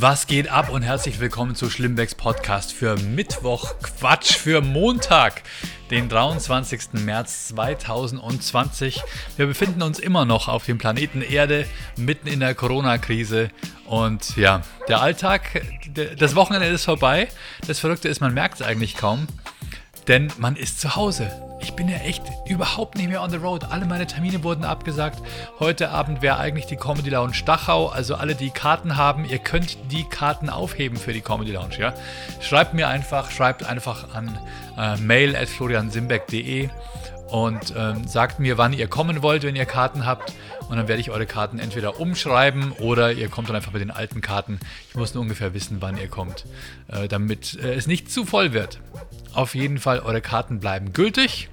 Was geht ab und herzlich willkommen zu Schlimmbecks Podcast für Mittwoch, Quatsch, für Montag, den 23. März 2020. Wir befinden uns immer noch auf dem Planeten Erde, mitten in der Corona-Krise. Und ja, der Alltag, das Wochenende ist vorbei. Das Verrückte ist, man merkt es eigentlich kaum, denn man ist zu Hause ich bin ja echt überhaupt nicht mehr on the road. Alle meine Termine wurden abgesagt. Heute Abend wäre eigentlich die Comedy Lounge Dachau. Also alle, die Karten haben, ihr könnt die Karten aufheben für die Comedy Lounge. Ja? Schreibt mir einfach, schreibt einfach an äh, mail at floriansimbeck.de und ähm, sagt mir, wann ihr kommen wollt, wenn ihr Karten habt. Und dann werde ich eure Karten entweder umschreiben oder ihr kommt dann einfach mit den alten Karten. Ich muss nur ungefähr wissen, wann ihr kommt, äh, damit äh, es nicht zu voll wird. Auf jeden Fall, eure Karten bleiben gültig.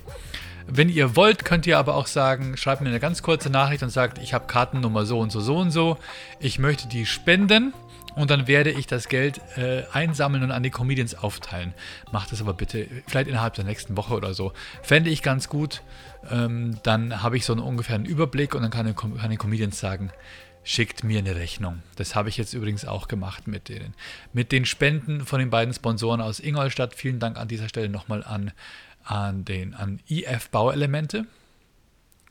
Wenn ihr wollt, könnt ihr aber auch sagen, schreibt mir eine ganz kurze Nachricht und sagt, ich habe Kartennummer so und so, so und so. Ich möchte die spenden und dann werde ich das Geld äh, einsammeln und an die Comedians aufteilen. Macht das aber bitte vielleicht innerhalb der nächsten Woche oder so. Fände ich ganz gut. Ähm, dann habe ich so einen ungefähren Überblick und dann kann, kann die Comedians sagen, schickt mir eine Rechnung. Das habe ich jetzt übrigens auch gemacht mit den, mit den Spenden von den beiden Sponsoren aus Ingolstadt. Vielen Dank an dieser Stelle nochmal an, an, den, an IF Bauelemente.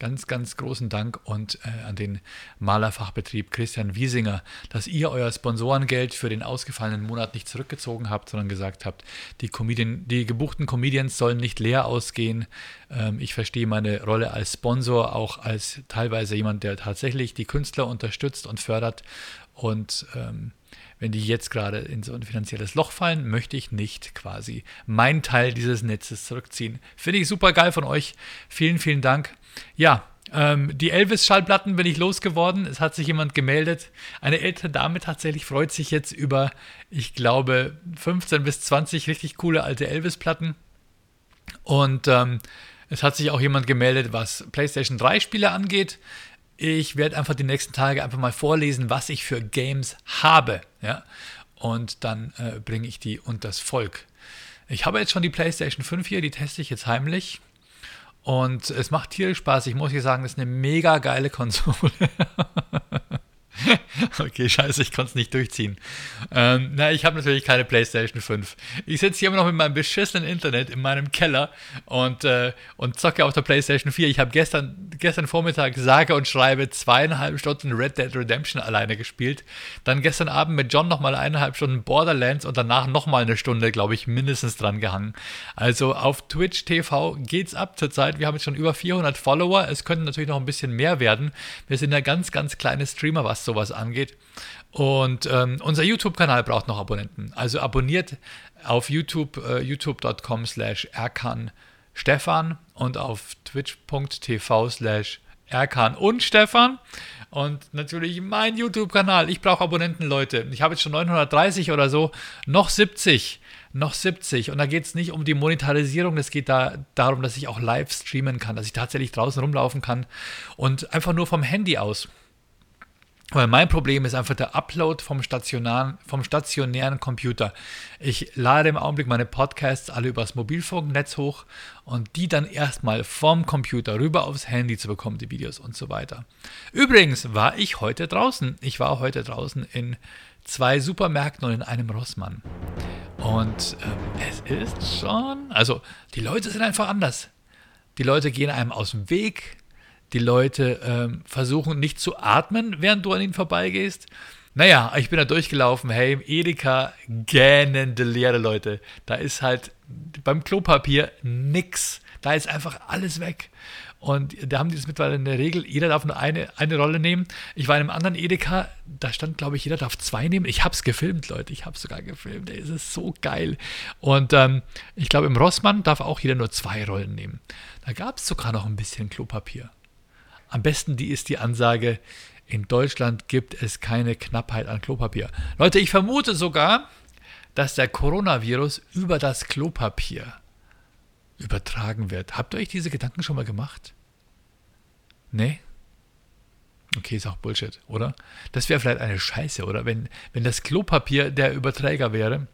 Ganz, ganz großen Dank und äh, an den Malerfachbetrieb Christian Wiesinger, dass ihr euer Sponsorengeld für den ausgefallenen Monat nicht zurückgezogen habt, sondern gesagt habt, die, Comedian, die gebuchten Comedians sollen nicht leer ausgehen. Ähm, ich verstehe meine Rolle als Sponsor auch als teilweise jemand, der tatsächlich die Künstler unterstützt und fördert. Und ähm, wenn die jetzt gerade in so ein finanzielles Loch fallen, möchte ich nicht quasi meinen Teil dieses Netzes zurückziehen. Finde ich super geil von euch. Vielen, vielen Dank. Ja, ähm, die Elvis-Schallplatten bin ich losgeworden. Es hat sich jemand gemeldet. Eine ältere Dame tatsächlich freut sich jetzt über, ich glaube, 15 bis 20 richtig coole alte Elvis-Platten. Und ähm, es hat sich auch jemand gemeldet, was PlayStation 3-Spiele angeht. Ich werde einfach die nächsten Tage einfach mal vorlesen, was ich für Games habe. Ja? Und dann äh, bringe ich die unters Volk. Ich habe jetzt schon die PlayStation 5 hier, die teste ich jetzt heimlich. Und es macht tierisch Spaß. Ich muss hier sagen, das ist eine mega geile Konsole. okay, scheiße, ich konnte es nicht durchziehen. Ähm, na, ich habe natürlich keine PlayStation 5. Ich sitze hier immer noch mit meinem beschissenen Internet in meinem Keller und, äh, und zocke auf der PlayStation 4. Ich habe gestern, gestern Vormittag sage und schreibe zweieinhalb Stunden Red Dead Redemption alleine gespielt. Dann gestern Abend mit John nochmal eineinhalb Stunden Borderlands und danach nochmal eine Stunde, glaube ich, mindestens dran gehangen. Also auf Twitch TV geht's ab zurzeit. Wir haben jetzt schon über 400 Follower. Es könnten natürlich noch ein bisschen mehr werden. Wir sind ja ganz, ganz kleine Streamer, was sowas angeht. Und ähm, unser YouTube-Kanal braucht noch Abonnenten. Also abonniert auf YouTube, äh, youtube.com slash Stefan und auf twitch.tv slash Erkan und Stefan. Und natürlich mein YouTube-Kanal. Ich brauche Abonnenten, Leute. Ich habe jetzt schon 930 oder so. Noch 70. Noch 70. Und da geht es nicht um die Monetarisierung. Es geht da darum, dass ich auch live streamen kann. Dass ich tatsächlich draußen rumlaufen kann. Und einfach nur vom Handy aus. Weil mein Problem ist einfach der Upload vom stationären, vom stationären Computer. Ich lade im Augenblick meine Podcasts alle übers Mobilfunknetz hoch und die dann erstmal vom Computer rüber aufs Handy zu bekommen, die Videos und so weiter. Übrigens war ich heute draußen. Ich war heute draußen in zwei Supermärkten und in einem Rossmann. Und ähm, es ist schon, also die Leute sind einfach anders. Die Leute gehen einem aus dem Weg, die Leute ähm, versuchen nicht zu atmen, während du an ihnen vorbeigehst. Naja, ich bin da durchgelaufen, hey, im Edeka gähnende leere Leute. Da ist halt beim Klopapier nix. Da ist einfach alles weg. Und da haben die das mittlerweile in der Regel, jeder darf nur eine, eine Rolle nehmen. Ich war in einem anderen Edeka, da stand, glaube ich, jeder darf zwei nehmen. Ich habe es gefilmt, Leute. Ich habe es sogar gefilmt. Es ist so geil. Und ähm, ich glaube, im Rossmann darf auch jeder nur zwei Rollen nehmen. Da gab es sogar noch ein bisschen Klopapier. Am besten die ist die Ansage, in Deutschland gibt es keine Knappheit an Klopapier. Leute, ich vermute sogar, dass der Coronavirus über das Klopapier übertragen wird. Habt ihr euch diese Gedanken schon mal gemacht? Nee? Okay, ist auch Bullshit, oder? Das wäre vielleicht eine Scheiße, oder? Wenn, wenn das Klopapier der Überträger wäre.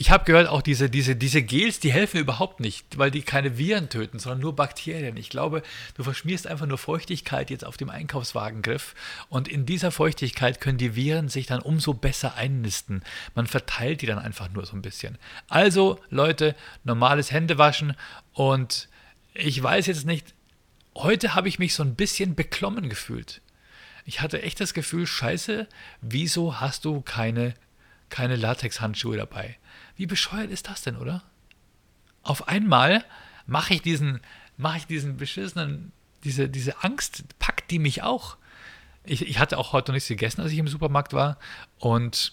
Ich habe gehört, auch diese, diese, diese Gels, die helfen überhaupt nicht, weil die keine Viren töten, sondern nur Bakterien. Ich glaube, du verschmierst einfach nur Feuchtigkeit jetzt auf dem Einkaufswagengriff und in dieser Feuchtigkeit können die Viren sich dann umso besser einnisten. Man verteilt die dann einfach nur so ein bisschen. Also, Leute, normales Händewaschen und ich weiß jetzt nicht, heute habe ich mich so ein bisschen beklommen gefühlt. Ich hatte echt das Gefühl, scheiße, wieso hast du keine, keine Latex-Handschuhe dabei? Wie bescheuert ist das denn, oder? Auf einmal mache ich diesen, mache ich diesen beschissenen, diese, diese Angst, packt die mich auch. Ich, ich hatte auch heute noch nichts gegessen, als ich im Supermarkt war. Und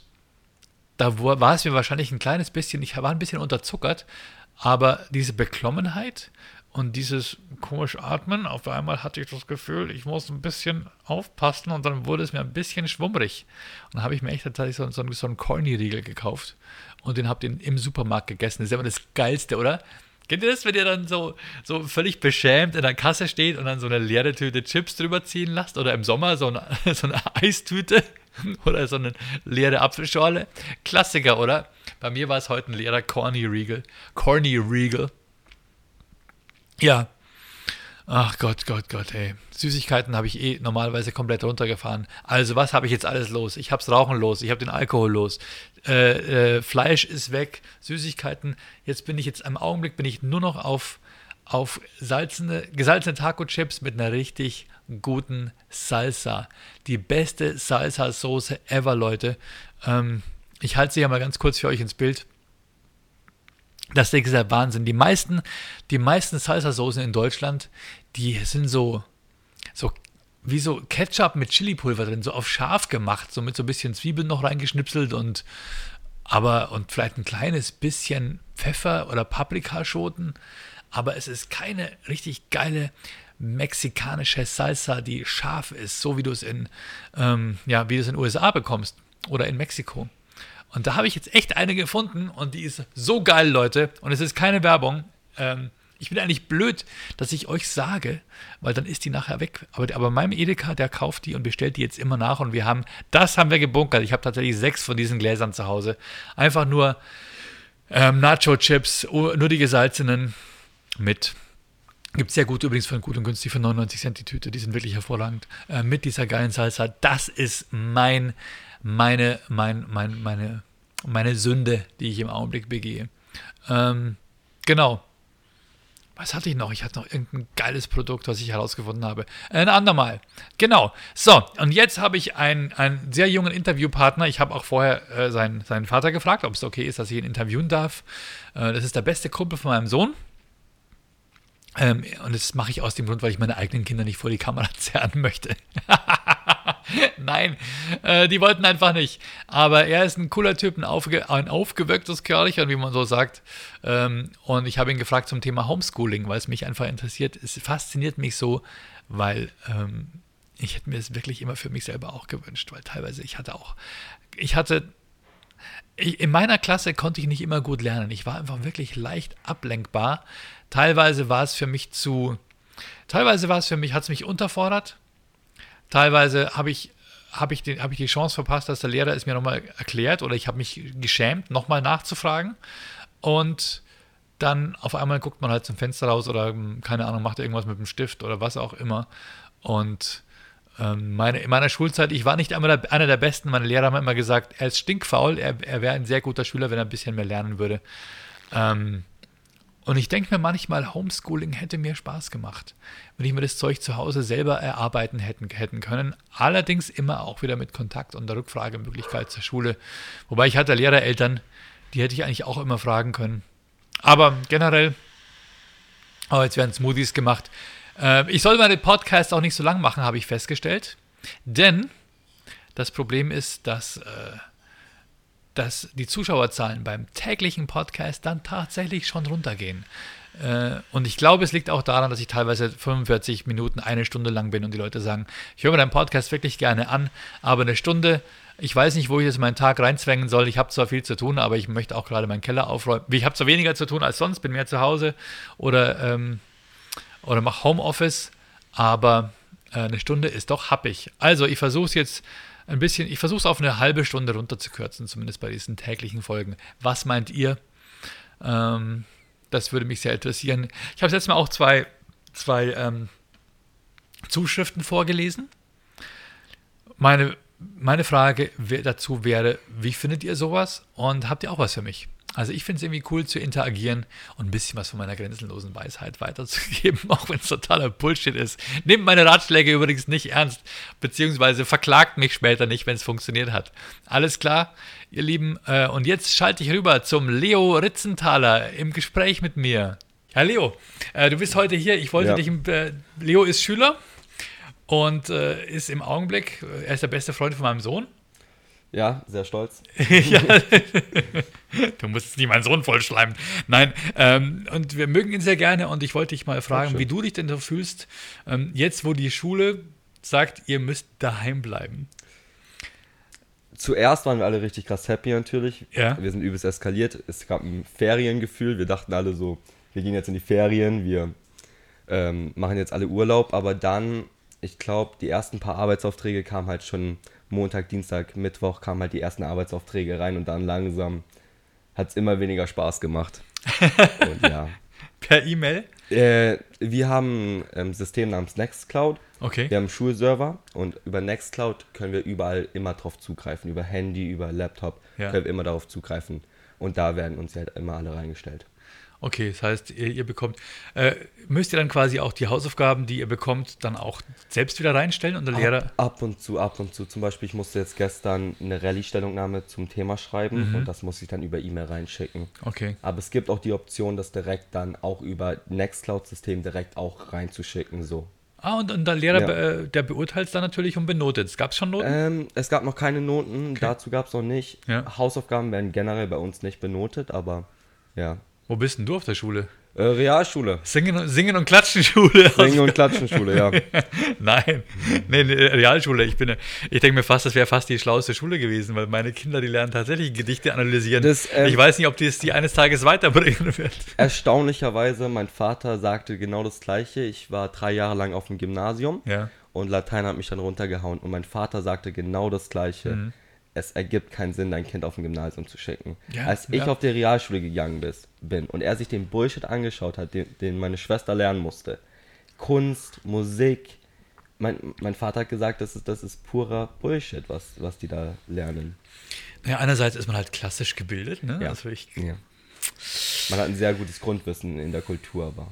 da war es mir wahrscheinlich ein kleines bisschen, ich war ein bisschen unterzuckert, aber diese Beklommenheit und dieses komische Atmen, auf einmal hatte ich das Gefühl, ich muss ein bisschen aufpassen und dann wurde es mir ein bisschen schwummrig. Und dann habe ich mir echt tatsächlich so, so, so einen Corny-Riegel gekauft und den habt ihr im Supermarkt gegessen. Das ist immer das Geilste, oder? Kennt ihr das, wenn ihr dann so, so völlig beschämt in der Kasse steht und dann so eine leere Tüte Chips drüber ziehen lasst? Oder im Sommer so eine, so eine Eistüte oder so eine leere Apfelschorle? Klassiker, oder? Bei mir war es heute ein leerer Corny Regal. Corny Regal. Ja, Ach Gott, Gott, Gott, ey. Süßigkeiten habe ich eh normalerweise komplett runtergefahren. Also was habe ich jetzt alles los? Ich habe das Rauchen los, ich habe den Alkohol los, äh, äh, Fleisch ist weg, Süßigkeiten. Jetzt bin ich jetzt im Augenblick bin ich nur noch auf, auf salzene, gesalzene Taco-Chips mit einer richtig guten Salsa. Die beste Salsa-Soße ever, Leute. Ähm, ich halte sie ja mal ganz kurz für euch ins Bild. Das ist der Wahnsinn. Die meisten, die meisten Salsa-Soßen in Deutschland, die sind so, so wie so Ketchup mit Chili-Pulver drin, so auf scharf gemacht, so mit so ein bisschen Zwiebeln noch reingeschnipselt und aber und vielleicht ein kleines bisschen Pfeffer oder Paprikaschoten, aber es ist keine richtig geile mexikanische Salsa, die scharf ist, so wie du es in ähm, ja wie du es in den USA bekommst oder in Mexiko. Und da habe ich jetzt echt eine gefunden und die ist so geil, Leute. Und es ist keine Werbung. Ähm, ich bin eigentlich blöd, dass ich euch sage, weil dann ist die nachher weg. Aber, aber meinem Edeka, der kauft die und bestellt die jetzt immer nach. Und wir haben, das haben wir gebunkert. Ich habe tatsächlich sechs von diesen Gläsern zu Hause. Einfach nur ähm, Nacho-Chips, nur die gesalzenen mit. Gibt es sehr gut übrigens für gut und günstig für 99 Cent die Tüte. Die sind wirklich hervorragend. Äh, mit dieser geilen Salsa. Das ist mein meine, mein, mein, meine, meine Sünde, die ich im Augenblick begehe. Ähm, genau. Was hatte ich noch? Ich hatte noch irgendein geiles Produkt, was ich herausgefunden habe. Ein andermal. Genau. So, und jetzt habe ich einen, einen sehr jungen Interviewpartner. Ich habe auch vorher äh, seinen, seinen Vater gefragt, ob es okay ist, dass ich ihn interviewen darf. Äh, das ist der beste Kumpel von meinem Sohn. Ähm, und das mache ich aus dem Grund, weil ich meine eigenen Kinder nicht vor die Kamera zerren möchte. Nein, äh, die wollten einfach nicht. Aber er ist ein cooler Typ, ein, aufge ein aufgewecktes Kerlchen, wie man so sagt. Ähm, und ich habe ihn gefragt zum Thema Homeschooling, weil es mich einfach interessiert. Es fasziniert mich so, weil ähm, ich hätte mir es wirklich immer für mich selber auch gewünscht, weil teilweise ich hatte auch, ich hatte in meiner Klasse konnte ich nicht immer gut lernen. Ich war einfach wirklich leicht ablenkbar. Teilweise war es für mich zu, teilweise war es für mich, hat es mich unterfordert. Teilweise habe ich, habe ich, hab ich die Chance verpasst, dass der Lehrer es mir nochmal erklärt oder ich habe mich geschämt, nochmal nachzufragen. Und dann auf einmal guckt man halt zum Fenster raus oder keine Ahnung, macht irgendwas mit dem Stift oder was auch immer. Und ähm, meine, in meiner Schulzeit, ich war nicht einmal der, einer der Besten. Meine Lehrer haben immer gesagt, er ist stinkfaul, er, er wäre ein sehr guter Schüler, wenn er ein bisschen mehr lernen würde. Ähm, und ich denke mir manchmal, Homeschooling hätte mir Spaß gemacht, wenn ich mir das Zeug zu Hause selber erarbeiten hätten, hätten können. Allerdings immer auch wieder mit Kontakt und der Rückfragemöglichkeit zur Schule. Wobei ich hatte Lehrereltern, die hätte ich eigentlich auch immer fragen können. Aber generell, oh, jetzt werden Smoothies gemacht. Äh, ich soll meine Podcasts auch nicht so lang machen, habe ich festgestellt. Denn das Problem ist, dass. Dass die Zuschauerzahlen beim täglichen Podcast dann tatsächlich schon runtergehen. Äh, und ich glaube, es liegt auch daran, dass ich teilweise 45 Minuten, eine Stunde lang bin und die Leute sagen, ich höre mir deinen Podcast wirklich gerne an, aber eine Stunde, ich weiß nicht, wo ich jetzt meinen Tag reinzwängen soll. Ich habe zwar viel zu tun, aber ich möchte auch gerade meinen Keller aufräumen. Ich habe zwar weniger zu tun als sonst, bin mehr zu Hause oder, ähm, oder mache Homeoffice, aber äh, eine Stunde ist doch happig. Also ich versuche es jetzt ein bisschen, ich versuche es auf eine halbe Stunde runterzukürzen, zumindest bei diesen täglichen Folgen. Was meint ihr? Ähm, das würde mich sehr interessieren. Ich habe jetzt Mal auch zwei, zwei ähm, Zuschriften vorgelesen. Meine, meine Frage dazu wäre, wie findet ihr sowas und habt ihr auch was für mich? Also ich finde es irgendwie cool zu interagieren und ein bisschen was von meiner grenzenlosen Weisheit weiterzugeben, auch wenn es totaler Bullshit ist. Nehmt meine Ratschläge übrigens nicht ernst, beziehungsweise verklagt mich später nicht, wenn es funktioniert hat. Alles klar, ihr Lieben. Äh, und jetzt schalte ich rüber zum Leo Ritzenthaler im Gespräch mit mir. Ja, Leo, äh, du bist heute hier. Ich wollte ja. dich. Äh, Leo ist Schüler und ist im Augenblick, er ist der beste Freund von meinem Sohn. Ja, sehr stolz. ja. du musst jetzt nicht meinen Sohn vollschleimen. Nein, ähm, und wir mögen ihn sehr gerne und ich wollte dich mal fragen, wie du dich denn so fühlst, ähm, jetzt wo die Schule sagt, ihr müsst daheim bleiben. Zuerst waren wir alle richtig krass happy natürlich. Ja. Wir sind übelst eskaliert. Es gab ein Feriengefühl. Wir dachten alle so, wir gehen jetzt in die Ferien, wir ähm, machen jetzt alle Urlaub. Aber dann, ich glaube, die ersten paar Arbeitsaufträge kamen halt schon Montag, Dienstag, Mittwoch kamen halt die ersten Arbeitsaufträge rein und dann langsam hat es immer weniger Spaß gemacht. und ja. Per E-Mail? Äh, wir haben ein System namens Nextcloud. Okay. Wir haben einen Schulserver und über Nextcloud können wir überall immer drauf zugreifen. Über Handy, über Laptop ja. können wir immer darauf zugreifen. Und da werden uns halt immer alle reingestellt. Okay, das heißt, ihr, ihr bekommt, äh, müsst ihr dann quasi auch die Hausaufgaben, die ihr bekommt, dann auch selbst wieder reinstellen und der ab, Lehrer? Ab und zu, ab und zu. Zum Beispiel, ich musste jetzt gestern eine Rallye-Stellungnahme zum Thema schreiben mhm. und das muss ich dann über E-Mail reinschicken. Okay. Aber es gibt auch die Option, das direkt dann auch über Nextcloud-System direkt auch reinzuschicken, so. Ah, und, und der Lehrer, ja. be, äh, der beurteilt es dann natürlich und benotet. Es gab schon Noten? Ähm, es gab noch keine Noten, okay. dazu gab es noch nicht. Ja. Hausaufgaben werden generell bei uns nicht benotet, aber ja. Wo bist denn du auf der Schule? Äh, Realschule. Singen, Singen und Klatschen-Schule. Singen und Klatschen-Schule, ja. Nein, nee, nee, Realschule. Ich, ich denke mir fast, das wäre fast die schlauste Schule gewesen, weil meine Kinder, die lernen tatsächlich Gedichte analysieren. Das, ähm, ich weiß nicht, ob die es die eines Tages weiterbringen wird. Erstaunlicherweise, mein Vater sagte genau das Gleiche. Ich war drei Jahre lang auf dem Gymnasium ja. und Latein hat mich dann runtergehauen. Und mein Vater sagte genau das Gleiche. Mhm es ergibt keinen Sinn, dein Kind auf ein Gymnasium zu schicken. Ja, Als ich ja. auf die Realschule gegangen bis, bin und er sich den Bullshit angeschaut hat, den, den meine Schwester lernen musste, Kunst, Musik, mein, mein Vater hat gesagt, das ist, das ist purer Bullshit, was, was die da lernen. Ja, einerseits ist man halt klassisch gebildet, ne? Ja. Also ich, ja. Man hat ein sehr gutes Grundwissen in der Kultur, aber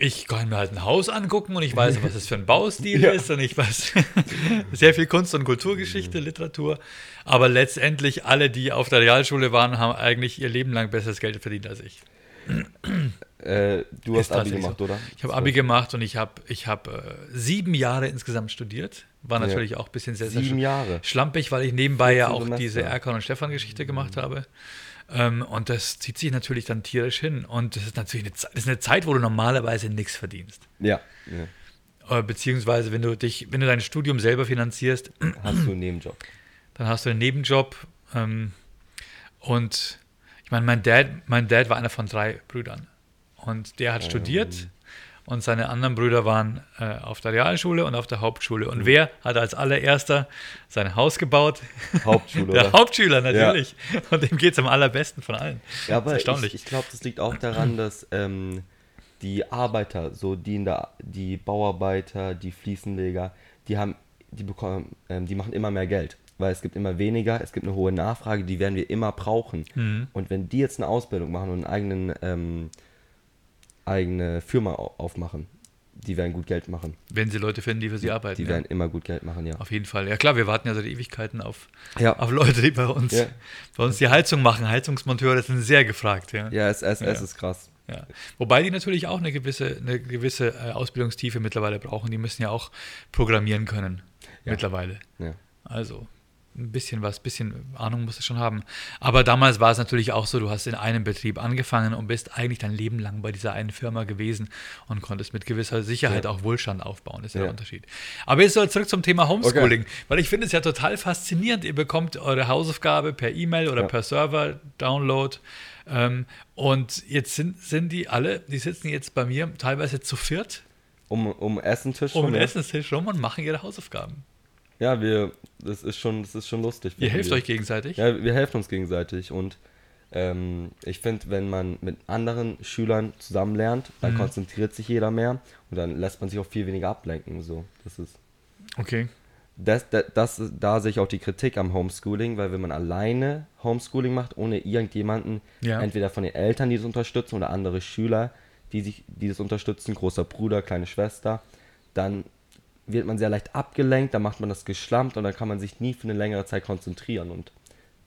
ich kann mir halt ein Haus angucken und ich weiß, was das für ein Baustil ja. ist und ich weiß sehr viel Kunst- und Kulturgeschichte, Literatur. Aber letztendlich alle, die auf der Realschule waren, haben eigentlich ihr Leben lang besseres Geld verdient als ich. Äh, du hast Abi gemacht, so. oder? Ich habe Abi gemacht und ich habe ich hab, äh, sieben Jahre insgesamt studiert. War natürlich ja. auch ein bisschen sehr, sehr sieben Jahre. schlampig, weil ich nebenbei ja auch Semester. diese Erkan und Stefan Geschichte gemacht habe. Ähm, und das zieht sich natürlich dann tierisch hin. Und das ist natürlich eine, das ist eine Zeit, wo du normalerweise nichts verdienst. Ja. ja. Äh, beziehungsweise, wenn du dich, wenn du dein Studium selber finanzierst, hast du einen Nebenjob. Dann hast du einen Nebenjob. Ähm, und ich meine, mein Dad, mein Dad war einer von drei Brüdern. Und der hat ähm. Und seine anderen Brüder waren äh, auf der Realschule und auf der Hauptschule. Und mhm. wer hat als allererster sein Haus gebaut? Hauptschule. der Hauptschüler, natürlich. Ja. Und dem geht es am allerbesten von allen. Ja, aber ich, ich glaube, das liegt auch daran, dass ähm, die Arbeiter, so die, in der, die Bauarbeiter, die Fliesenleger, die haben, die bekommen, ähm, die machen immer mehr Geld weil es gibt immer weniger, es gibt eine hohe Nachfrage, die werden wir immer brauchen. Mhm. Und wenn die jetzt eine Ausbildung machen und einen eigenen ähm, eigene Firma aufmachen. Die werden gut Geld machen. Wenn sie Leute finden, die für sie arbeiten. Die werden immer gut Geld machen, ja. Auf jeden Fall. Ja klar, wir warten ja seit Ewigkeiten auf, ja. auf Leute, die bei uns, ja. bei uns die Heizung machen. Heizungsmonteure sind sehr gefragt. Ja, ja es, es, es ist krass. Ja. Wobei die natürlich auch eine gewisse, eine gewisse äh, Ausbildungstiefe mittlerweile brauchen. Die müssen ja auch programmieren können. Mittlerweile. Ja. Also, ein bisschen was, ein bisschen Ahnung musst du schon haben. Aber damals war es natürlich auch so, du hast in einem Betrieb angefangen und bist eigentlich dein Leben lang bei dieser einen Firma gewesen und konntest mit gewisser Sicherheit ja. auch Wohlstand aufbauen. Das ist ja der Unterschied. Aber jetzt zurück zum Thema Homeschooling, okay. weil ich finde es ja total faszinierend. Ihr bekommt eure Hausaufgabe per E-Mail oder ja. per Server-Download. Ähm, und jetzt sind, sind die alle, die sitzen jetzt bei mir teilweise zu viert. Um, um Essentisch rum. Um den Essenstisch rum und machen ihre Hausaufgaben. Ja, wir, das ist schon, das ist schon lustig. Ihr helft wir. euch gegenseitig? Ja, wir helfen uns gegenseitig und ähm, ich finde, wenn man mit anderen Schülern zusammen lernt, dann Mhm. konzentriert sich jeder mehr und dann lässt man sich auch viel weniger ablenken. So, das ist Okay. das, das, das, da sehe ich auch die Kritik am Homeschooling, weil wenn man alleine Homeschooling macht, ohne irgendjemanden, Ja. entweder von den Eltern, die das unterstützen, oder andere Schüler, die, sich, die das unterstützen, großer Bruder, kleine Schwester, dann wird man sehr leicht abgelenkt, dann macht man das geschlampt und dann kann man sich nie für eine längere Zeit konzentrieren. Und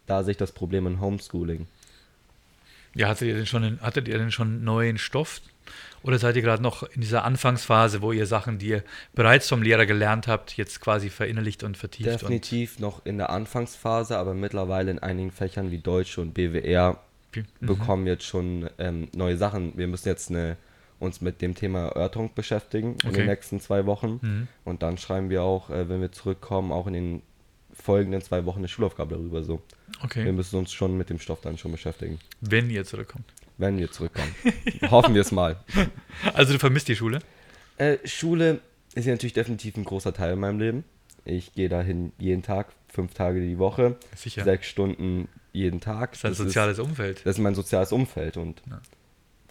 da sehe ich das Problem in Homeschooling. Ja, hattet ihr denn schon, hattet ihr denn schon neuen Stoff? Oder seid ihr gerade noch in dieser Anfangsphase, wo ihr Sachen, die ihr bereits vom Lehrer gelernt habt, jetzt quasi verinnerlicht und vertieft? Definitiv noch in der Anfangsphase, aber mittlerweile in einigen Fächern wie Deutsch und BWR Und, mhm. bekommen jetzt schon ähm, neue Sachen. Wir müssen jetzt eine, uns mit dem Thema Erörterung beschäftigen in Okay. den nächsten zwei Wochen. Mhm. Und dann schreiben wir auch, äh, wenn wir zurückkommen, auch in den folgenden zwei Wochen eine Schulaufgabe darüber. So. Wir Okay. müssen uns schon mit dem Stoff dann schon beschäftigen, Wenn ihr zurückkommt. wenn wir zurückkommen. Hoffen wir es mal. Also du vermisst die Schule? Äh, Schule ist ja natürlich definitiv ein großer Teil in meinem Leben. Ich gehe dahin jeden Tag, fünf Tage die Woche, Sicher. sechs Stunden jeden Tag. Das ist ein soziales Umfeld. das ist mein soziales Umfeld und Ja.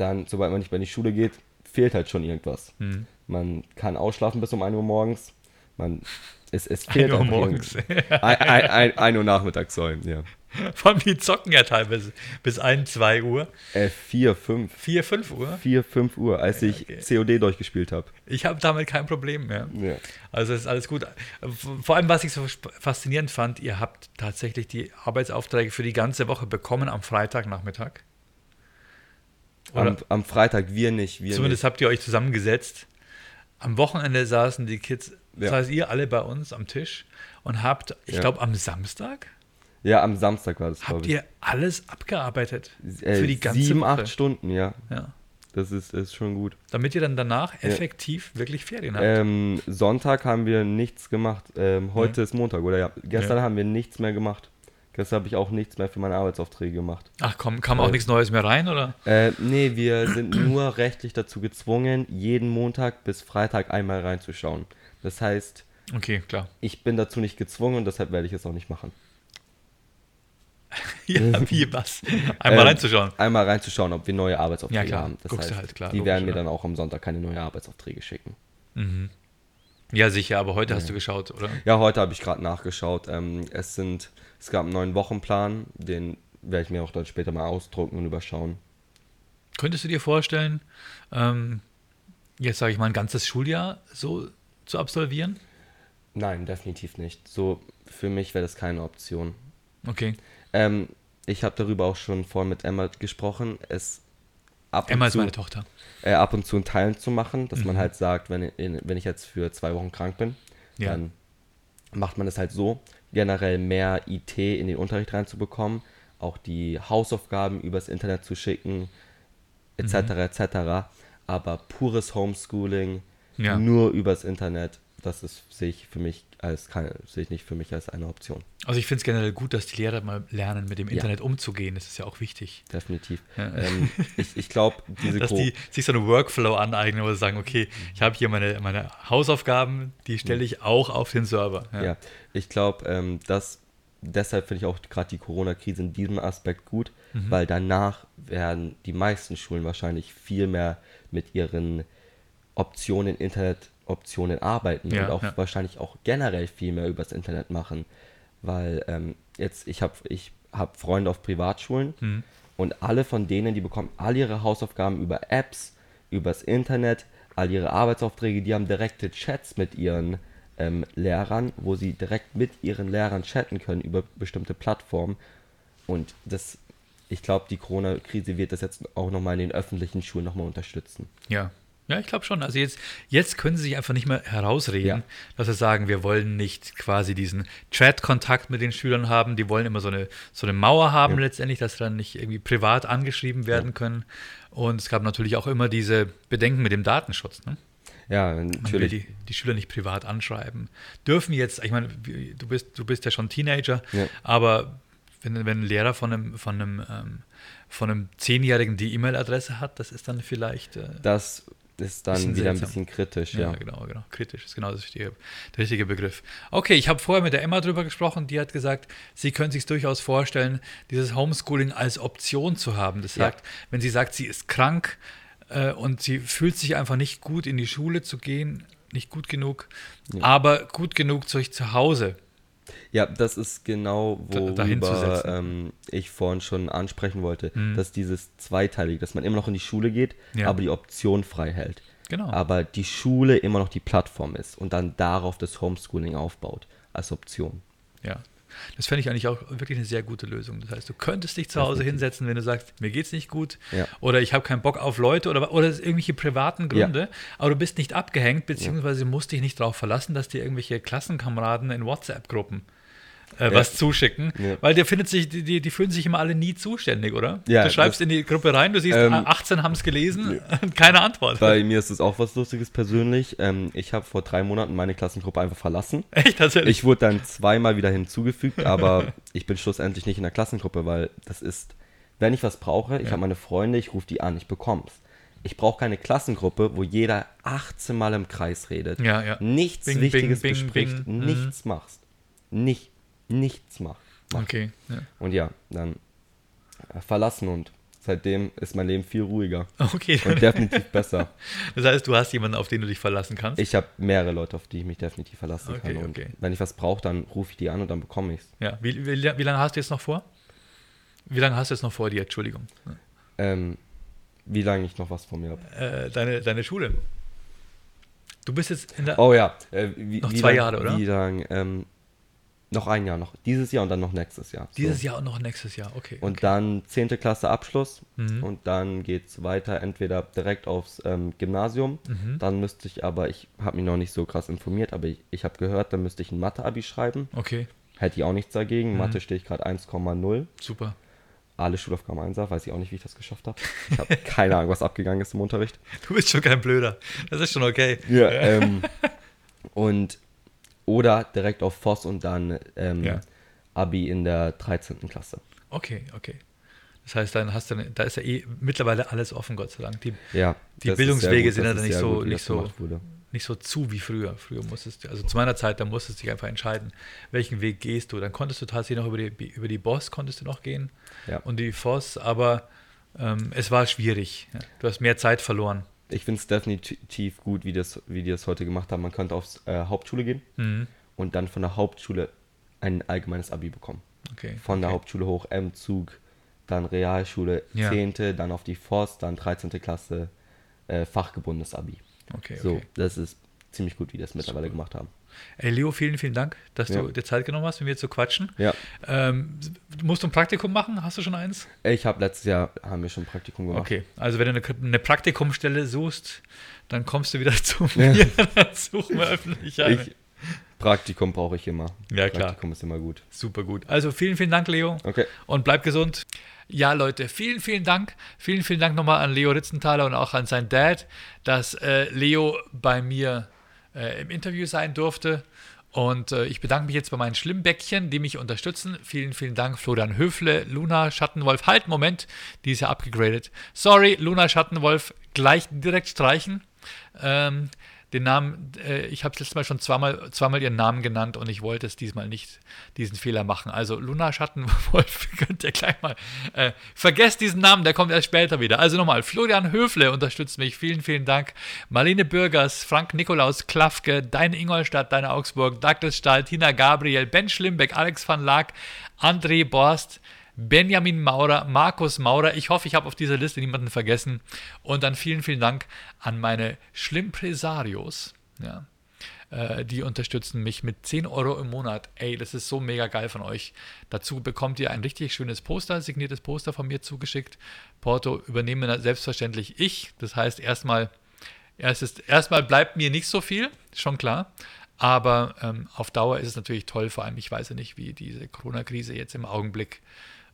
Dann, sobald man nicht mehr in die Schule geht, fehlt halt schon irgendwas. Mhm. Man kann ausschlafen bis um 1 Uhr morgens. Man, es, es 1 fehlt Uhr einfach morgens. irgendwas. Ein, ein, ein, 1 Uhr nachmittags sollen, ja. Vor allem die zocken ja teilweise bis 1, 2 Uhr, Äh, 4, 5. 4, 5 Uhr. 4, 5 Uhr, als ich okay. COD durchgespielt habe. Ich habe damit kein Problem mehr. Ja. Also ist alles gut. Vor allem, was ich so faszinierend fand, ihr habt tatsächlich die Arbeitsaufträge für die ganze Woche bekommen am Freitagnachmittag. Am, am Freitag, wir nicht. Wir zumindest habt ihr euch zusammengesetzt. Am Wochenende saßen die Kids, das Ja. heißt ihr alle bei uns am Tisch und habt, ich Ja. glaube am Samstag, nicht. Ja, am Samstag war das, habt glaube ich. ihr alles abgearbeitet Äh, für die ganze sieben, Woche. acht Stunden, ja. Ja. Das ist, ist schon gut. Damit ihr dann danach Ja. effektiv wirklich Ferien habt. Ähm, Sonntag haben wir nichts gemacht. Ähm, heute ist Montag, oder? Ja. Gestern Ja. haben wir nichts mehr gemacht. Gestern habe ich auch nichts mehr für meine Arbeitsaufträge gemacht. Ach komm, kam auch äh, nichts Neues mehr rein, oder? Äh, nee, wir sind nur rechtlich dazu gezwungen, jeden Montag bis Freitag einmal reinzuschauen. Das heißt, Okay, klar. ich bin dazu nicht gezwungen und deshalb werde ich es auch nicht machen. Ja, wie was? Einmal Ähm, reinzuschauen. Einmal reinzuschauen, ob wir neue Arbeitsaufträge Ja, klar. haben. Das Guckst heißt, halt, klar, die logisch, werden mir oder? dann auch am Sonntag keine neuen Arbeitsaufträge schicken. Mhm. Ja, sicher, aber heute hast Ja. du geschaut, oder? Ja, heute habe ich gerade nachgeschaut. Ähm, es sind, es gab einen neuen Wochenplan, den werde ich mir auch dann später mal ausdrucken und überschauen. Könntest du dir vorstellen, ähm, jetzt sage ich mal ein ganzes Schuljahr so zu absolvieren? Nein, definitiv nicht. So, für mich wäre das keine Option. Okay. Ähm, ich habe darüber auch schon vorhin mit Emma gesprochen, es ab Emma und, ist zu, meine Tochter. äh, ab und zu in Teilen zu machen, dass man Mhm. halt sagt, wenn, in, wenn ich jetzt für zwei Wochen krank bin, Ja. dann macht man es halt so, generell mehr IT in den Unterricht reinzubekommen, auch die Hausaufgaben übers Internet zu schicken, etc. Mhm. etc. Aber pures Homeschooling, Ja. nur übers Internet, das ist, sehe ich für mich als keine, sehe ich nicht für mich als eine Option. Also ich finde es generell gut, dass die Lehrer mal lernen, mit dem Ja. Internet umzugehen. Das ist ja auch wichtig. Definitiv. Ja. Ähm, ich ich glaube, diese Dass Ko- die sich so einen Workflow aneignen, wo sie sagen, okay, ich habe hier meine, meine Hausaufgaben, die stelle ich auch auf den Server. Ja, ich glaube, ähm, dass deshalb finde ich auch gerade die Corona-Krise in diesem Aspekt gut, Mhm. weil danach werden die meisten Schulen wahrscheinlich viel mehr mit ihren Optionen, Internetoptionen arbeiten Ja, und auch ja. wahrscheinlich auch generell viel mehr übers Internet machen, weil ähm, jetzt ich habe ich habe Freunde auf Privatschulen Mhm. und alle von denen, die bekommen all ihre Hausaufgaben über Apps, übers Internet, all ihre Arbeitsaufträge, die haben direkte Chats mit ihren ähm, Lehrern, wo sie direkt mit ihren Lehrern chatten können über bestimmte Plattformen. Und das, ich glaube, die Corona-Krise wird das jetzt auch nochmal in den öffentlichen Schulen nochmal unterstützen. Ja. Ja, ich glaube schon. Also jetzt, jetzt können sie sich einfach nicht mehr herausreden, Ja. dass sie sagen, wir wollen nicht quasi diesen Chat-Kontakt mit den Schülern haben. Die wollen immer so eine, so eine Mauer haben Ja. letztendlich, dass sie dann nicht irgendwie privat angeschrieben werden können. Und es gab natürlich auch immer diese Bedenken mit dem Datenschutz. Ne? Ja, Man will natürlich. die, die Schüler nicht privat anschreiben. Dürfen jetzt, ich meine, du bist, du bist ja schon Teenager, Ja. aber wenn, wenn ein Lehrer von einem, von einem, ähm, von einem Zehnjährigen die E-Mail-Adresse hat, das ist dann vielleicht. Äh, Das ist dann Bisschen wieder ein seltsam. bisschen kritisch, Ja, ja. genau, genau. Kritisch ist genau das richtige, der richtige Begriff. Okay, ich habe vorher mit der Emma drüber gesprochen, die hat gesagt, sie können sich durchaus vorstellen, dieses Homeschooling als Option zu haben. Das Ja. sagt, wenn sie sagt, sie ist krank äh, und sie fühlt sich einfach nicht gut in die Schule zu gehen, nicht gut genug, aber gut genug zu zu Hause. Ja, das ist genau, worüber ähm, ich vorhin schon ansprechen wollte. Dass dieses Zweiteilige, dass man immer noch in die Schule geht, Ja. aber die Option frei hält. Genau. Aber die Schule immer noch die Plattform ist und dann darauf das Homeschooling aufbaut als Option. Ja. Das fände ich eigentlich auch wirklich eine sehr gute Lösung. Das heißt, du könntest dich zu Hause hinsetzen, wenn du sagst, mir geht's nicht gut Ja. oder ich habe keinen Bock auf Leute oder, oder es irgendwelche privaten Gründe, aber du bist nicht abgehängt, beziehungsweise musst dich nicht darauf verlassen, dass dir irgendwelche Klassenkameraden in WhatsApp-Gruppen äh, was zuschicken, Ja. weil der findet sich, die, die fühlen sich immer alle nie zuständig, oder? Ja, du schreibst in die Gruppe rein, du siehst, Ähm, 18 haben es gelesen, keine Antwort. Bei mir ist es auch was Lustiges persönlich. Ähm, ich habe vor drei Monaten meine Klassengruppe einfach verlassen. Echt, tatsächlich. Ich wurde dann zweimal wieder hinzugefügt, aber ich bin schlussendlich nicht in der Klassengruppe, weil das ist, wenn ich was brauche, ich habe meine Freunde, ich rufe die an, ich bekomm's. Ich brauche keine Klassengruppe, wo jeder 18 Mal im Kreis redet. Ja, ja. Nichts Bing, Wichtiges bing, bing, bespricht, bing. Mhm. nichts machst. Nicht, nichts mach, macht. okay, ja. Und ja, dann äh, verlassen und seitdem ist mein Leben viel ruhiger okay. und definitiv besser. Das heißt, du hast jemanden, auf den du dich verlassen kannst. Ich habe mehrere Leute, auf die ich mich definitiv verlassen Okay, kann. Und okay. wenn ich was brauche, dann rufe ich die an und dann bekomme ich's. Ja, wie, wie, wie lange hast du jetzt noch vor? Wie lange hast du jetzt noch vor dir? Entschuldigung. Ähm, wie lange ich noch was von mir habe. Äh, deine, deine Schule. Du bist jetzt in der. Oh ja, äh, wie, Noch zwei lang, Jahre, oder? Wie lang, ähm, noch ein Jahr, noch dieses Jahr und dann noch nächstes Jahr. dieses so. Jahr und noch nächstes Jahr, okay. Und okay. dann 10. Klasse Abschluss Mhm. und dann geht es weiter entweder direkt aufs ähm, Gymnasium. Mhm. Dann müsste ich aber, ich habe mich noch nicht so krass informiert, aber ich, ich habe gehört, dann müsste ich ein Mathe-Abi schreiben. Okay, Hätte ich auch nichts Mhm. dagegen. Mathe stehe ich gerade 1,0. super. Alle Schulaufgaben 1 weiß ich auch nicht, wie ich das geschafft habe. Ich habe keine Ahnung, was abgegangen ist im Unterricht. Du bist schon kein Blöder. Das ist schon okay. Ja, ähm, und oder direkt auf Voss und dann ähm, Ja. Abi in der 13. Klasse. Okay, okay. Das heißt, dann hast du, eine, da ist ja eh mittlerweile alles offen, Gott sei Dank. Die, Ja, Die Bildungswege sehr sind gut, ja dann nicht so- gut, nicht so- nicht so zu wie früher. Früher musstest du, also zu meiner Zeit, da musstest du dich einfach entscheiden, welchen Weg gehst du. Dann konntest du tatsächlich noch über die, über die Boss konntest du noch gehen Ja. und die Voss, aber ähm, es war schwierig. Ja. Du hast mehr Zeit verloren. Ich finde es definitiv gut, wie, das, wie die das heute gemacht haben. Man könnte aufs äh, Hauptschule gehen Mhm. und dann von der Hauptschule ein allgemeines Abi bekommen. Okay. Von der okay. Hauptschule hoch M-Zug, dann Realschule Ja. 10., dann auf die Voss, dann 13. Klasse äh, fachgebundenes Abi. Okay, So, okay. das ist ziemlich gut, wie die das mittlerweile gemacht haben. Ey, Leo, vielen, vielen Dank, dass Ja. du dir Zeit genommen hast, mit mir zu quatschen. Ja, Ähm, musst du ein Praktikum machen? Hast du schon eins? ich habe letztes Jahr, haben wir schon ein Praktikum gemacht. Okay, also wenn du eine, eine Praktikumstelle suchst, dann kommst du wieder zu mir, dann suchen wir öffentlich eine. Ich, Praktikum brauche ich immer. Ja, klar. Praktikum ist immer gut. Super gut. Also vielen, vielen Dank, Leo. Okay. Und bleib gesund. Ja, Leute, vielen, vielen Dank. Vielen, vielen Dank nochmal an Leo Ritzenthaler und auch an sein Dad, dass äh, Leo bei mir äh, im Interview sein durfte. Und äh, ich bedanke mich jetzt bei meinen Schlimmbäckchen, die mich unterstützen. Vielen, vielen Dank, Florian Höfle, Luna Schattenwolf. Halt, Moment, die ist ja abgegradet. Sorry, Luna Schattenwolf, gleich direkt streichen. Ähm, den Namen, äh, ich habe letztes Mal schon zweimal, zweimal ihren Namen genannt und ich wollte es diesmal nicht, diesen Fehler machen. Also Luna Schattenwolf, könnt ihr gleich mal, äh, vergesst diesen Namen, der kommt erst später wieder. Also nochmal, Florian Höfle unterstützt mich, vielen, vielen Dank. Marlene Bürgers, Frank Nikolaus Klafke, Deine Ingolstadt, Deine Augsburg, Douglas Stahl, Tina Gabriel, Ben Schlimbeck, Alex van Laak, André Borst, Benjamin Maurer, Markus Maurer. Ich hoffe, ich habe auf dieser Liste niemanden vergessen. Und dann vielen, vielen Dank an meine Schlimmpresarios. Ja, äh, die unterstützen mich mit 10 Euro im Monat. Ey, das ist so mega geil von euch. Dazu bekommt ihr ein richtig schönes Poster, signiertes Poster von mir zugeschickt. Porto übernehme selbstverständlich ich. Das heißt, erstmal, erstes, erstmal bleibt mir nicht so viel, schon klar. Aber ähm, auf Dauer ist es natürlich toll, vor allem ich weiß ja nicht, wie diese Corona-Krise jetzt im Augenblick,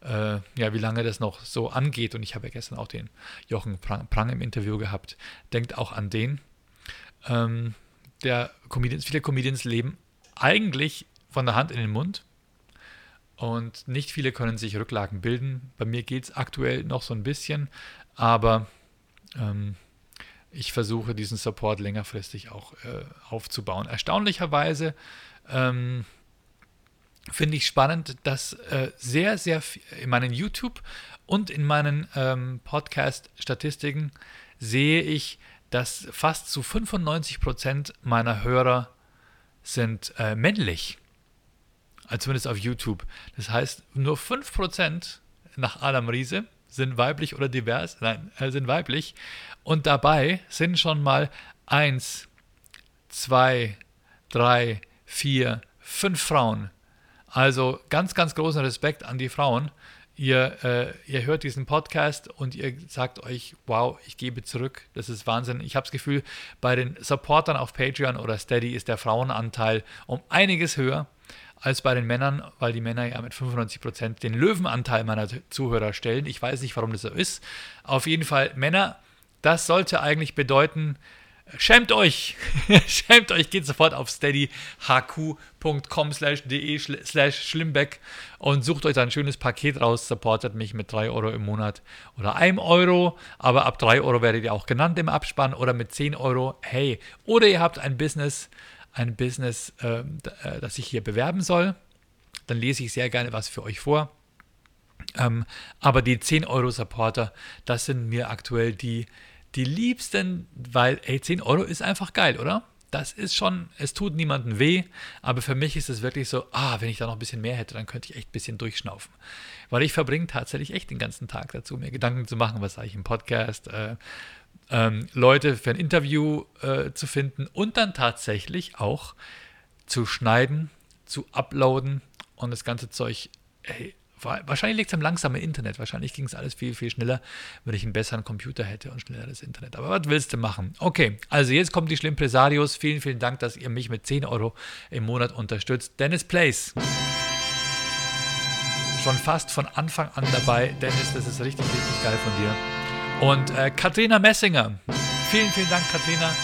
äh, ja, wie lange das noch so angeht. Und ich habe ja gestern auch den Jochen Prang, Prang im Interview gehabt. Denkt auch an den. Ähm, der Comedians, viele Comedians leben eigentlich von der Hand in den Mund. Und nicht viele können sich Rücklagen bilden. Bei mir geht es aktuell noch so ein bisschen, aber ähm, ich versuche diesen Support längerfristig auch äh, aufzubauen. Erstaunlicherweise ähm, finde ich spannend, dass äh, sehr, sehr viel in meinen YouTube und in meinen ähm, Podcast-Statistiken sehe ich, dass fast zu 95 Prozent meiner Hörer sind äh, männlich. Also zumindest auf YouTube. Das heißt, nur 5% nach Adam Riese sind weiblich oder divers, nein, äh, sind weiblich. Und dabei sind schon mal 1, 2, 3, 4, 5 Frauen. Also ganz, ganz großen Respekt an die Frauen. Ihr, äh, ihr hört diesen Podcast und ihr sagt euch, wow, ich gebe zurück. Das ist Wahnsinn. Ich habe das Gefühl, bei den Supportern auf Patreon oder Steady ist der Frauenanteil um einiges höher als bei den Männern, weil die Männer ja mit 95 Prozent den Löwenanteil meiner Zuhörer stellen. Ich weiß nicht, warum das so ist. Auf jeden Fall, Männer, das sollte eigentlich bedeuten, Schämt euch! Schämt euch! Geht sofort auf steadyhq.com slash de slash schlimmbeck und sucht euch da ein schönes Paket raus. Supportet mich mit 3 Euro im Monat oder 1 Euro. Aber ab 3 Euro werdet ihr auch genannt im Abspann oder mit 10 Euro. Hey! Oder ihr habt ein Business, ein Business, äh, das ich hier bewerben soll. Dann lese ich sehr gerne was für euch vor. Ähm, aber die 10 Euro Supporter, das sind mir aktuell die, die liebsten, weil, ey, 10 Euro ist einfach geil, oder? Das ist schon, es tut niemandem weh, aber für mich ist es wirklich so, ah, wenn ich da noch ein bisschen mehr hätte, dann könnte ich echt ein bisschen durchschnaufen. Weil ich verbringe tatsächlich echt den ganzen Tag dazu, mir Gedanken zu machen, was sage ich im Podcast, äh, ähm, Leute für ein Interview äh, zu finden und dann tatsächlich auch zu schneiden, zu uploaden und das ganze Zeug ey, Wahrscheinlich liegt es am langsamen Internet. Wahrscheinlich ging es alles viel, viel schneller, wenn ich einen besseren Computer hätte und schnelleres Internet. Aber was willst du machen? Okay, also jetzt kommen die Schlimmpresarios. Vielen, vielen Dank, dass ihr mich mit 10 Euro im Monat unterstützt. Dennis Place. Schon fast von Anfang an dabei. Dennis, das ist richtig, richtig geil von dir. Und äh, Katrina Messinger. Vielen, vielen Dank, Katrina.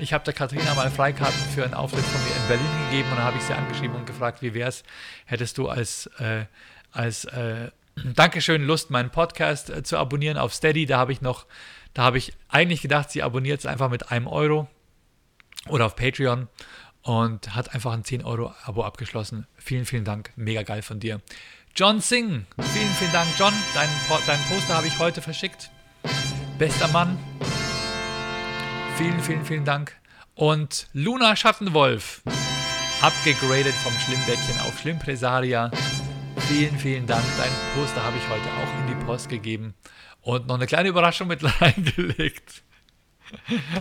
Ich habe der Katrina mal Freikarten für einen Auftritt von mir in Berlin gegeben und dann habe ich sie angeschrieben und gefragt, wie wäre es, hättest du als, äh, als äh, Dankeschön Lust, meinen Podcast äh, zu abonnieren auf Steady. Da habe ich noch, da habe ich eigentlich gedacht, sie abonniert es einfach mit einem Euro oder auf Patreon und hat einfach ein 10 Euro Abo abgeschlossen. Vielen, vielen Dank. Mega geil von dir. John Singh. Vielen, vielen Dank, John. Deinen, deinen Poster habe ich heute verschickt. Bester Mann. Vielen, vielen, vielen Dank. Und Luna Schattenwolf, abgegradet vom Schlimmbäckchen auf Schlimmpresaria. Vielen, vielen Dank. Dein Poster habe ich heute auch in die Post gegeben und noch eine kleine Überraschung mit reingelegt.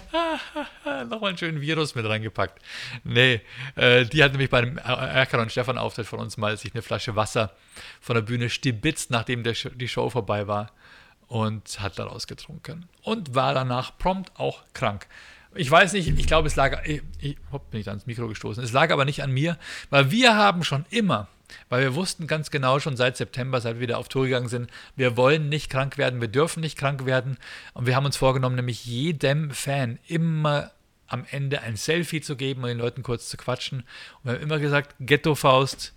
Nochmal einen schönen Virus mit reingepackt. Nee, äh, die hat nämlich bei dem Erkan und Stefan Auftritt von uns mal sich eine Flasche Wasser von der Bühne stibitzt, nachdem der, die Show vorbei war und hat daraus getrunken und war danach prompt auch krank. Ich weiß nicht, ich glaube, es lag, ich, ich hopp, bin ich ans Mikro gestoßen, es lag aber nicht an mir, weil wir haben schon immer, weil wir wussten ganz genau schon seit September, seit wir wieder auf Tour gegangen sind, wir wollen nicht krank werden, wir dürfen nicht krank werden und wir haben uns vorgenommen, nämlich jedem Fan immer am Ende ein Selfie zu geben und den Leuten kurz zu quatschen. Und wir haben immer gesagt, Ghetto-Faust,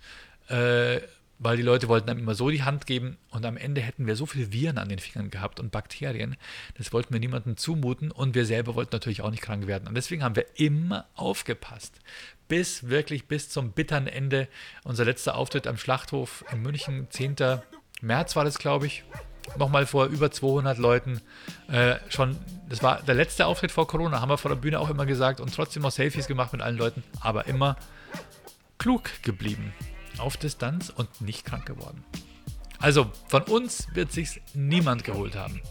äh, weil die Leute wollten dann immer so die Hand geben und am Ende hätten wir so viele Viren an den Fingern gehabt und Bakterien. Das wollten wir niemandem zumuten und wir selber wollten natürlich auch nicht krank werden. Und deswegen haben wir immer aufgepasst. Bis wirklich bis zum bitteren Ende. Unser letzter Auftritt am Schlachthof in München, 10. März war das, glaube ich. Nochmal vor über 200 Leuten. Äh, schon, das war der letzte Auftritt vor Corona, haben wir vor der Bühne auch immer gesagt und trotzdem noch Selfies gemacht mit allen Leuten, aber immer klug geblieben auf Distanz und nicht krank geworden. Also von uns wird sich's niemand geholt haben.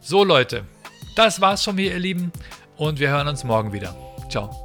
So Leute, das war's von mir, ihr Lieben, und wir hören uns morgen wieder. Ciao.